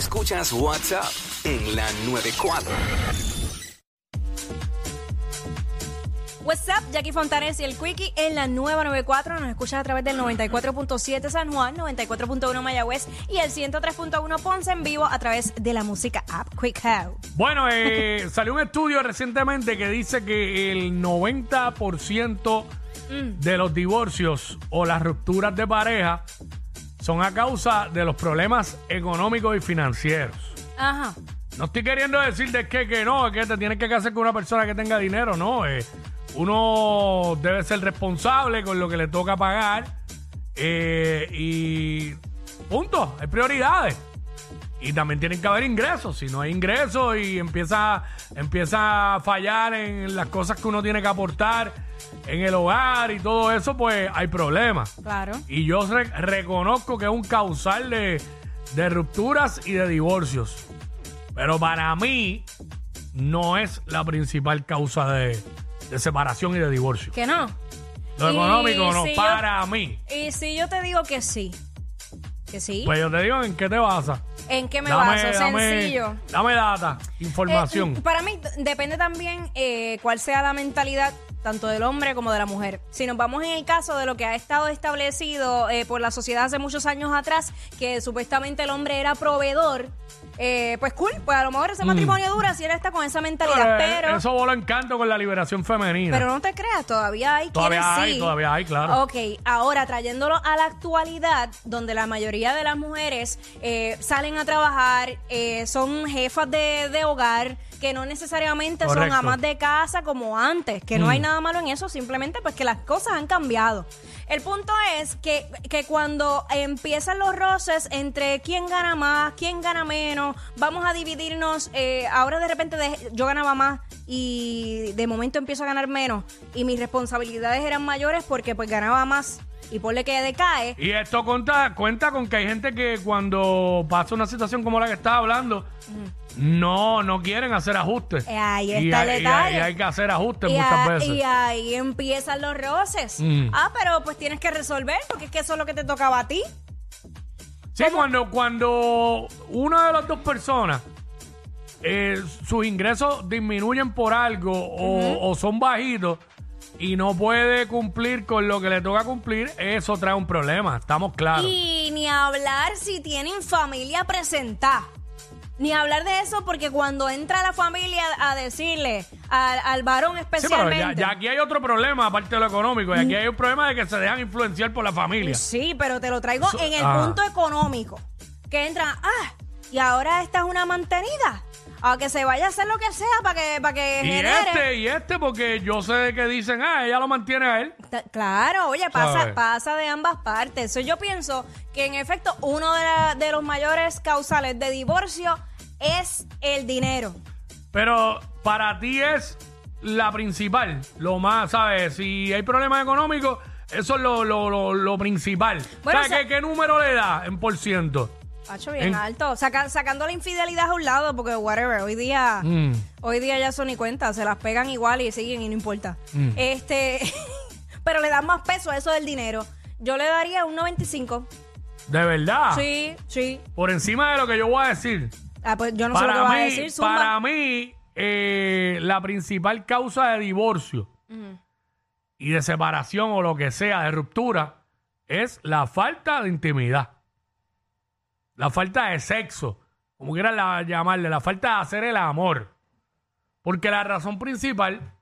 Escuchas WhatsApp en la 94. What's up, Jackie Fontanes y el Quickie en la nueva 94. Nos escuchas a través del 94.7 San Juan, 94.1 Mayagüez y el 103.1 Ponce en vivo a través de la música app Quick How. Bueno, eh, salió un estudio recientemente que dice que el 90% de los divorcios o las rupturas de pareja son a causa de los problemas económicos y financieros. Ajá. No estoy queriendo decir de que, que no, que te tienes que casar con una persona que tenga dinero, no. eh, uno debe ser responsable con lo que le toca pagar eh, y punto, hay prioridades. Y también tienen que haber ingresos. Si no hay ingresos y empieza, empieza a fallar en las cosas que uno tiene que aportar en el hogar y todo eso, pues hay problemas. Claro. Y yo re- reconozco que es un causal de, de rupturas y de divorcios. Pero para mí no es la principal causa de, de separación y de divorcio. ¿Que no? Lo Y económico no, si yo- para mí. Y si yo te digo que sí. Que sí. Pues yo te digo en qué te basas. ¿En qué me Dame, baso? dame, Sencillo. dame data, información. Eh, para mí depende también eh, cuál sea la mentalidad tanto del hombre como de la mujer. Si nos vamos en el caso de lo que ha estado establecido eh, por la sociedad hace muchos años atrás, que supuestamente el hombre era proveedor, eh, pues cool, pues a lo mejor ese matrimonio dura si él está con esa mentalidad, Mm. Eh, pero... Eso voló encanto con la liberación femenina. Pero no te creas, todavía hay Todavía hay, sí. todavía hay, claro. Ok, ahora trayéndolo a la actualidad, donde la mayoría de las mujeres eh, salen a trabajar, eh, son jefas de, de hogar, que no necesariamente son amas de casa como antes, que no Mm. hay nada malo en eso, simplemente pues que las cosas han cambiado. El punto es que, que cuando empiezan los roces entre quién gana más, quién gana menos, vamos a dividirnos, eh, ahora de repente de- yo ganaba más y de momento empiezo a ganar menos y mis responsabilidades eran mayores porque pues ganaba más y ponle que decae. Y esto cuenta, cuenta con que hay gente que cuando pasa una situación como la que estaba hablando, no, no quieren hacer ajustes. Eh, ahí Y está hay- el y hay-. Y hay, que hacer ajustes Y, muchas a- veces. y ahí empiezan los roces. Mm. Ah, pero pues tienes que resolver porque es que eso es lo que te tocaba a ti. Sí, cuando, cuando una de las dos personas eh, sus ingresos disminuyen por algo o, o son bajitos y no puede cumplir con lo que le toca cumplir, eso trae un problema, estamos claros. Y ni hablar si tienen familia presentada. Ni hablar de eso porque cuando entra la familia a decirle al, al varón Sí, pero especialmente. ya, ya aquí hay otro problema aparte de lo económico, y aquí hay un problema de que se dejan influenciar por la familia. Sí, pero te lo traigo en el ah. punto económico. Que entra, ah, y ahora esta es una mantenida. A que se vaya a hacer lo que sea para que, para que Y genere. este, y este, porque yo sé que dicen, ah, ella lo mantiene a él. Ta- Claro, oye, pasa, pasa de ambas partes. So, yo pienso que en efecto uno de, la- de los mayores causales de divorcio es el dinero. Pero para ti es la principal, lo más, ¿sabes? Si hay problemas económicos, eso es lo, lo, lo, lo principal. Bueno, ¿Sabes o sea- qué, qué número le da en por ciento? Hacho bien En- alto. Saca- sacando la infidelidad a un lado, porque whatever, hoy día, Mm. hoy día ya son ni cuenta, se las pegan igual y siguen y no importa. Mm. Este, pero le dan más peso a eso del dinero. Yo le daría un 95. De verdad. Sí, sí. Por encima de lo que yo voy a decir. Ah, pues yo no sé lo que para vas a mí, decir, Zumba. para mí eh, la principal causa de divorcio y de separación o lo que sea, de ruptura, es la falta de intimidad. La falta de sexo, como quieran la- llamarle, la falta de hacer el amor. Porque la razón principal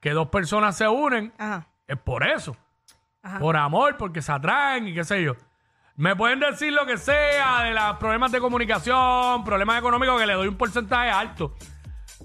que dos personas se unen Ajá. es por eso. Ajá. Por amor, porque se atraen y qué sé yo. Me pueden decir lo que sea de los problemas de comunicación, problemas económicos, que le doy un porcentaje alto.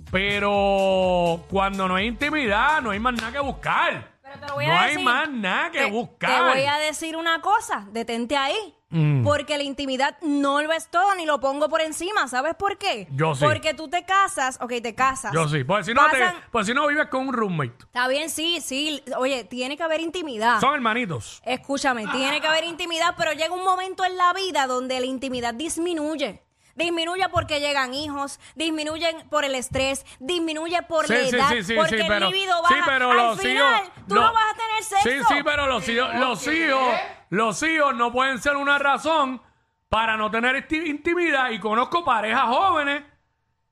Pero cuando no hay intimidad, no hay más nada que buscar. Pero te lo voy no a hay decir. más nada que Te- buscar. Te voy a decir una cosa, detente ahí. Mm. Porque la intimidad no lo es todo, ni lo pongo por encima. ¿Sabes por qué? Yo sí. Porque tú te casas, ok, te casas. Yo sí. Pues si no, te- pues si no vives con un roommate. Está bien, sí, sí. Oye, tiene que haber intimidad. Son hermanitos. Escúchame, tiene que haber intimidad, pero llega un momento en la vida donde la intimidad disminuye. Disminuye porque llegan hijos, disminuyen por el estrés, disminuye por Sí, la edad, sí, sí, porque sí, el pero, libido sí, baja. pero Al los final, hijos, tú no vas a tener sexo. Sí, sí, pero los hijos, los hijos, los hijos no pueden ser una razón para no tener intimidad. Y conozco parejas jóvenes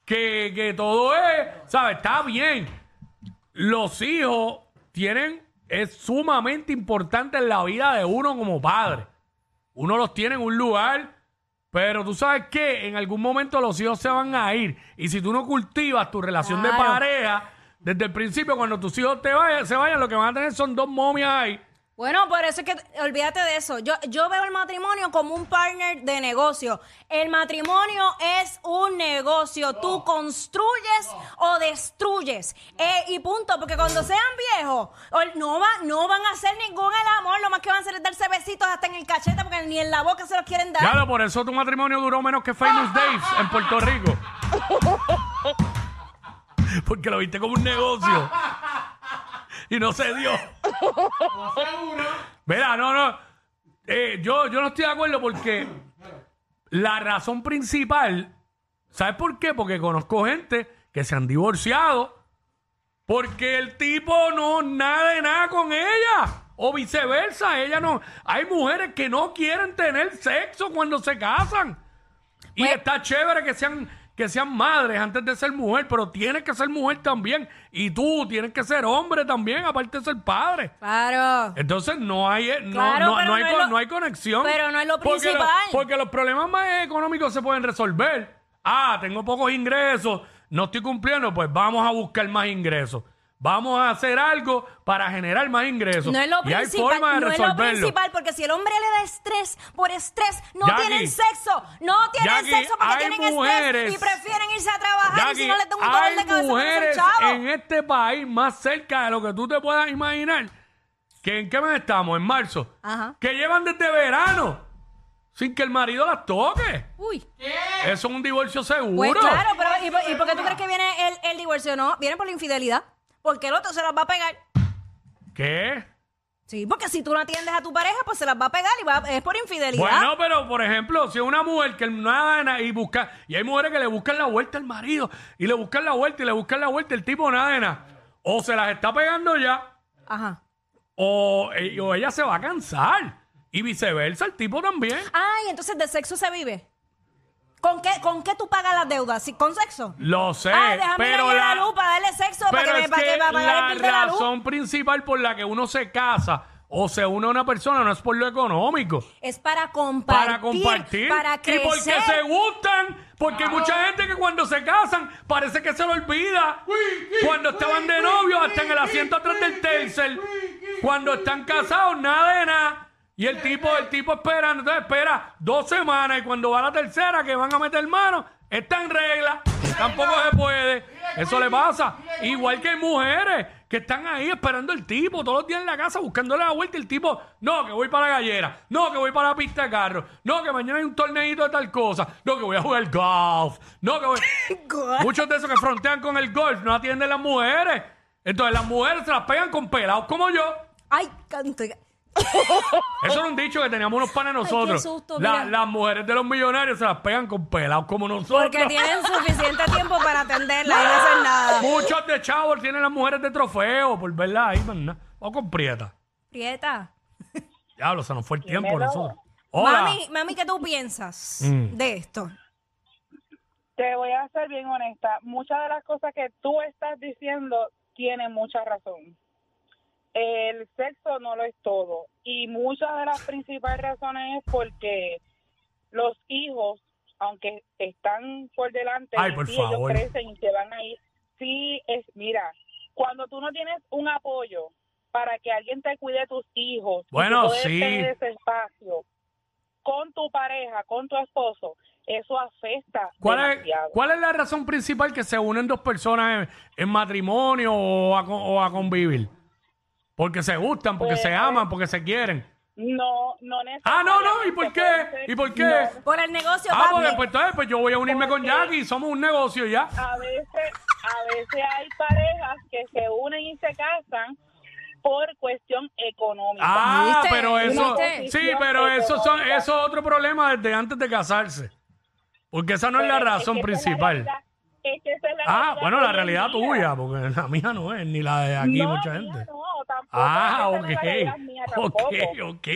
que, que todo es, ¿sabes? Está bien. Los hijos tienen, es sumamente importante en la vida de uno como padre. Uno los tiene en un lugar, pero tú sabes que en algún momento los hijos se van a ir. Y si tú no cultivas tu relación de Claro. pareja, desde el principio, cuando tus hijos te vayan, se vayan, lo que van a tener son dos momias ahí. Bueno, por eso es que olvídate de eso. Yo, yo veo el matrimonio como un partner de negocio. El matrimonio es un negocio. Tú construyes o destruyes. Eh, y punto. Porque cuando sean viejos, no, va, no van a hacer ningún el amor. Lo más que van a hacer es darse besitos hasta en el cachete porque ni en la boca se los quieren dar. Claro, por eso tu matrimonio duró menos que Famous Days en Puerto Rico. Porque lo viste como un negocio. Y no se dio. Mira, no, no. Eh, yo, yo no estoy de acuerdo porque la razón principal, ¿sabes por qué? Porque conozco gente que se han divorciado porque el tipo no nada de nada con ella. O viceversa, ella no. Hay mujeres que no quieren tener sexo cuando se casan. Y Pues- está chévere que sean, que sean madres antes de ser mujer, pero tienes que ser mujer también. Y tú tienes que ser hombre también, aparte de ser padre. Claro. Entonces no hay, eh, no, Claro, no, no hay, no es con- lo- no hay conexión. pero no es lo Porque principal. porque los problemas más económicos se pueden resolver. Ah, tengo pocos ingresos, no estoy cumpliendo, pues vamos a buscar más ingresos. Vamos a hacer algo para generar más ingresos. No es lo y hay principal, forma de no es lo resolverlo. principal, porque si el hombre le da estrés por estrés, no Jackie, tienen sexo, no tienen Jackie, sexo porque hay tienen mujeres- estrés y prefieren irse a trabajar y si no les da un dolor hay de cabeza con mujeres en este país más cerca de lo que tú te puedas imaginar. que ¿En qué mes estamos? En marzo. Ajá. Que llevan desde verano sin que el marido las toque. Uy. Eso es un divorcio seguro. Pues claro, pero ¿y por, y por qué tú crees que viene el, el divorcio? No, viene por la infidelidad. Porque el otro se las va a pegar. ¿Qué? Sí, porque si tú no atiendes a tu pareja, pues se las va a pegar y va, es por infidelidad. Bueno, pero por ejemplo, si una mujer que nada de nada y busca, y hay mujeres que le buscan la vuelta al marido, y le buscan la vuelta y le buscan la vuelta, el tipo nada de nada. O se las está pegando ya, Ajá. o, eh, o ella se va a cansar. Y viceversa, el tipo también. Ay, entonces de sexo se vive. ¿Con qué, ¿Con qué tú pagas las deudas? ¿Sí, ¿Con sexo? Lo sé, ah, déjame pero ir a la, la luz para darle sexo para que me es para que que para pagar la el bill de la luz. razón principal por la que uno se casa o se une a una persona no es por lo económico. Es para compartir. para compartir Para y porque se gustan porque hay mucha gente que cuando se casan parece que se lo olvida cuando estaban de novio hasta en el asiento atrás del tercer cuando están casados nada de nada y el tipo el tipo esperando entonces espera dos semanas y cuando va la tercera que van a meter mano está en regla. Tampoco se puede. Eso le pasa. Igual que hay mujeres que están ahí esperando el tipo todos los días en la casa buscándole la vuelta y el tipo no que voy para la gallera. No que voy para la pista de carro. No que mañana hay un torneito de tal cosa. No que voy a jugar golf. No que voy muchos de esos que frontean con el golf no atienden las mujeres. Entonces las mujeres se las pegan con pelados como yo. Ay, canto. eso era un dicho que teníamos unos panes nosotros. susto, La- mira. las mujeres de los millonarios se las pegan con pelados como nosotros. Porque tienen suficiente tiempo para atenderla y no hacer nada. Muchos de chavos tienen las mujeres de trofeo por verla ahí. O con prieta. Prieta. Diablo, se nos fue el tiempo nosotros. Hola. Mami, mami, ¿qué tú piensas Mm. de esto? Te voy a ser bien honesta. Muchas de las cosas que tú estás diciendo tienen mucha razón. El sexo no lo es todo. Y muchas de las principales razones es porque los hijos, aunque están por delante, Ay, y por sí, ellos crecen y se van a ir. Sí, es, mira, cuando tú no tienes un apoyo para que alguien te cuide tus hijos, y Bueno, poder sí. tener ese espacio con tu pareja, con tu esposo, eso afecta ¿Cuál es. ¿Cuál es la razón principal que se unen dos personas en, en matrimonio o a, o a convivir? Porque se gustan, porque Pues, se aman, porque se quieren. No, no Ah, no, no. ¿Y por qué? necesariamente, ¿Y por qué? Por el negocio, Ah, papi. porque pues, entonces, pues yo voy a unirme con Porque- Jackie y somos un negocio ya. A veces, a veces hay parejas que se unen y se casan por cuestión económica. Ah, ¿Viste? pero eso, ¿Viste? sí, pero eso son, eso es otro problema desde antes de casarse. Porque esa no es la Pues, razón que esa es la principal. realidad- es que esa es la Ah, realidad bueno, la hoy en realidad día. tuya, porque la mía no es, ni la de aquí No, mucha mía gente. no, tampoco, Ah, ok, ok, tampoco. ok.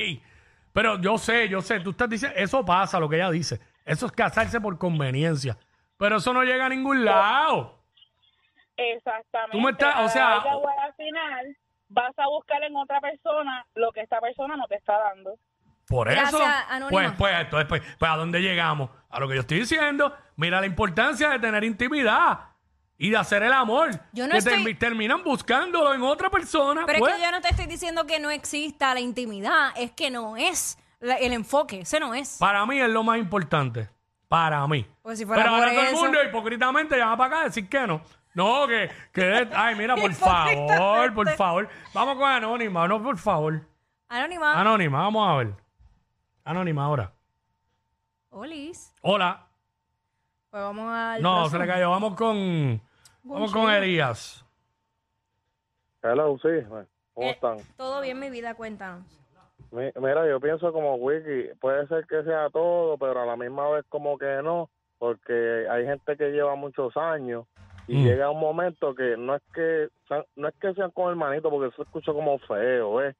Pero yo sé, yo sé, tú estás diciendo, eso pasa, lo que ella dice. Eso es casarse por conveniencia. Pero eso no llega a ningún lado. Exactamente. Tú me estás- o sea- al final vas a buscar en otra persona lo que esta persona no te está dando. Por Gracias, eso, Anónima. pues, pues, entonces, pues, pues, ¿a dónde llegamos? A lo que yo estoy diciendo. Mira la importancia de tener intimidad y de hacer el amor. Yo no que estoy- termi- terminan buscándolo en otra persona. Pero pues. es que yo no te estoy diciendo que no exista la intimidad, es que no es la- el enfoque, ese no es. Para mí es lo más importante. Para mí. Pues si fuera Pero por ahora todo el eso. mundo hipócritamente llama para acá a decir que no. No, que, que ay, mira, por favor, por favor. Vamos con Anónima, no, por favor. Anónima. Anónima, vamos a ver. Anónima ahora. Olis. Hola. Pues vamos al No, próximo. se le cayó. Vamos con. Vamos con Elías. Hello, sí. ¿Cómo Eh, están? Todo bien, mi vida, cuéntanos. Mi- Mira, yo pienso como Wiki, puede ser que sea todo, pero a la misma vez como que no, porque hay gente que lleva muchos años y Mm. llega un momento que no es que sean- no es que sean como hermanitos, porque eso escucha como feo, ¿ves?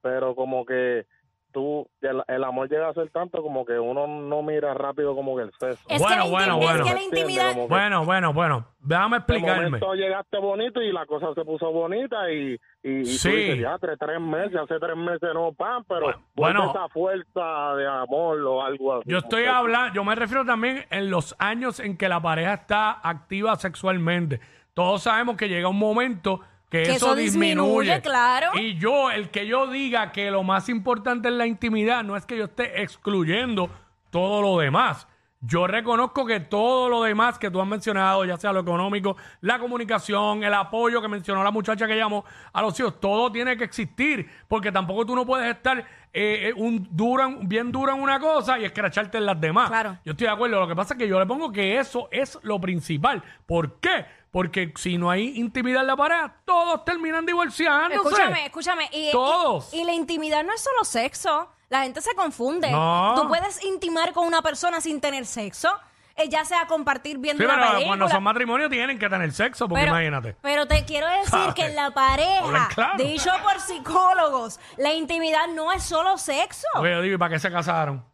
Pero como que tú, el, el amor llega a ser tanto como que uno no mira rápido como que el sexo. Es Bueno, que bueno, intim- es bueno. que intimidad... Bueno, bueno, bueno. Déjame de explicarme. momento llegaste bonito y la cosa se puso bonita y, y, y Sí. tú dices, ya, tres, tres meses, hace tres meses no, pan, pero Bueno, bueno. esa fuerza de amor o algo así. Yo estoy hablando, yo me refiero también en los años en que la pareja está activa sexualmente. Todos sabemos que llega un momento que, Que eso, eso disminuye. disminuye, claro. Y yo, el que yo diga que lo más importante es la intimidad, no es que yo esté excluyendo todo lo demás. Yo reconozco que todo lo demás que tú has mencionado, ya sea lo económico, la comunicación, el apoyo que mencionó la muchacha que llamó a los hijos, todo tiene que existir, porque tampoco tú no puedes estar eh, eh, un duro en- bien duro en una cosa y escracharte en las demás. Claro. Yo estoy de acuerdo. Lo que pasa es que yo le pongo que eso es lo principal. ¿Por qué? Porque si no hay intimidad en la pareja, todos terminan divorciándose. Escúchame, escúchame. Y, Todos. Y, la intimidad no es solo sexo. La gente se confunde. No. Tú puedes intimar con una persona sin tener sexo, eh, ya sea compartir viendo Sí, una pero película. cuando son matrimonios tienen que tener sexo, porque pero, imagínate. pero te quiero decir ¿Sabes? que en la pareja, claro. dicho por psicólogos, la intimidad no es solo sexo. Porque yo digo, ¿y para qué se casaron?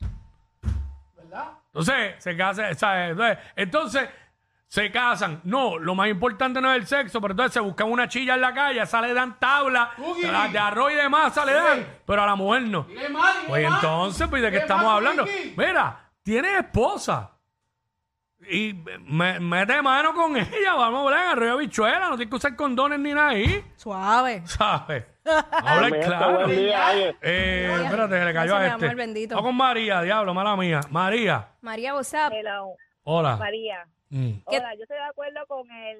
¿Verdad? Entonces, se casan, ¿sabes? Entonces, entonces, se casan. No, lo más importante no es el sexo, pero entonces se buscan una chilla en la calle, esa le dan tabla, las de arroz y de masa le dan, pero a la mujer no. Pues entonces, pues, ¿de qué estamos hablando? Mira, tiene esposa. Y me, mete mano con ella, vamos a hablar en arroyo de bichuela, no tienes que usar condones ni nada ahí, Suave. ¿sabes? Habla claro. buen día, oye. Eh, espérate, se le cayó Gracias, a este. amor bendito. Vamos con María, diablo, mala mía. María, María, what's up? Hello, hola. María. Mm. ¿Qué- Hola, yo estoy de acuerdo con él.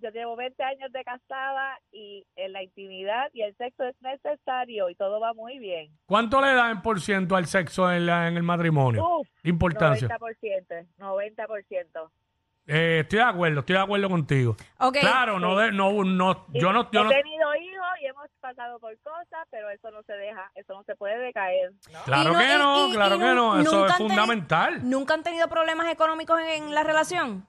Yo llevo 20 años de casada y en la intimidad y el sexo es necesario y todo va muy bien. ¿Cuánto le da en por ciento al sexo en, la- en el matrimonio? Uf, Importancia. 90%, 90%. Eh, estoy de acuerdo, estoy de acuerdo contigo. Ok. Claro, no, de, no, no, yo no, yo he no, tenido hijos y hemos pasado por cosas, pero eso no se deja, eso no se puede decaer. ¿no? claro Y que y- no, y- claro y que no, eso nunca es han teni- fundamental. ¿Nunca han tenido problemas económicos en, en la relación?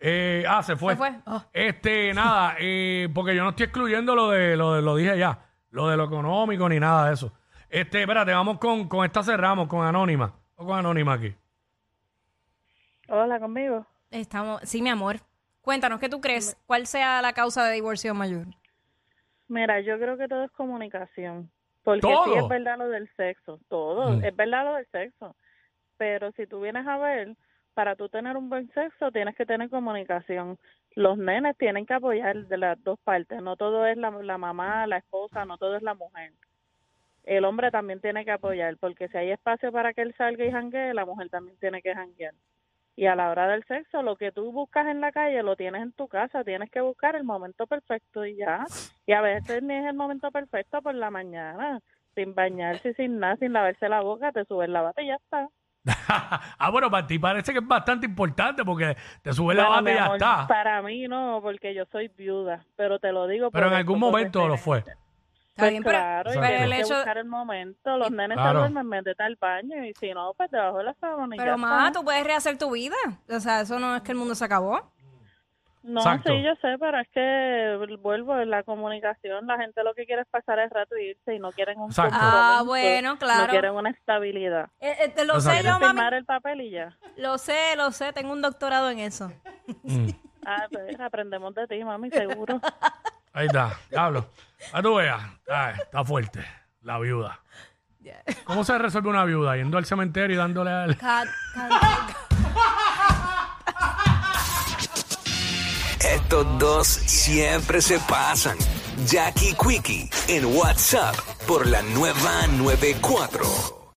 Eh, ah, se fue. Se fue. Oh. Este, nada, eh, porque yo no estoy excluyendo lo de, lo de, lo dije ya, lo de lo económico ni nada de eso. Este, espérate, vamos con, con esta cerramos, con Anónima. O con Anónima aquí. Hola, conmigo. Estamos, sí, mi amor. Cuéntanos, ¿qué tú crees? ¿Cuál sea la causa de divorcio mayor? Mira, yo creo que todo es comunicación. Porque ¿Todo? sí es verdad lo del sexo, todo, Mm. es verdad lo del sexo. Pero si tú vienes a ver, para tú tener un buen sexo tienes que tener comunicación. Los nenes tienen que apoyar de las dos partes, no todo es la, la mamá, la esposa, no todo es la mujer. El hombre también tiene que apoyar, porque si hay espacio para que él salga y janguee, la mujer también tiene que janguear. Y a la hora del sexo, lo que tú buscas en la calle lo tienes en tu casa, tienes que buscar el momento perfecto y ya. Y a veces ni es el momento perfecto por la mañana, sin bañarse, sin nada, sin lavarse la boca, te subes la bata y ya está. ah, bueno, para ti parece que es bastante importante porque te sube la Bueno, bata y ya amor, está. Para mí no, porque yo soy viuda, pero te lo digo. Pero en algún momento lo fue. Está Pues bien, pero, claro, pero el tienes que hecho... buscar el momento. Los nenes Claro. se duermen, métete al baño y si no, pues debajo de la sábana Pero, más, tú puedes rehacer tu vida. O sea, eso no es que el mundo se acabó. No, Exacto. sí, yo sé, pero es que vuelvo en la comunicación. La gente lo que quiere es pasar el rato y irse y no quieren un Exacto. Ah, bueno, claro. No quieren una estabilidad. Eh, eh, te lo sé Exacto. yo, mami. Firmar el papel y ya. Lo sé, lo sé. Tengo un doctorado en eso. Ah, pues aprendemos de ti, mami, seguro. Ahí está, diablo. A tú veas. Ay, está fuerte. La viuda. ¿Cómo se resuelve una viuda? Yendo al cementerio y dándole al. Cat- cat- Estos dos siempre se pasan. Jackie Quickie en WhatsApp por la nueva 94.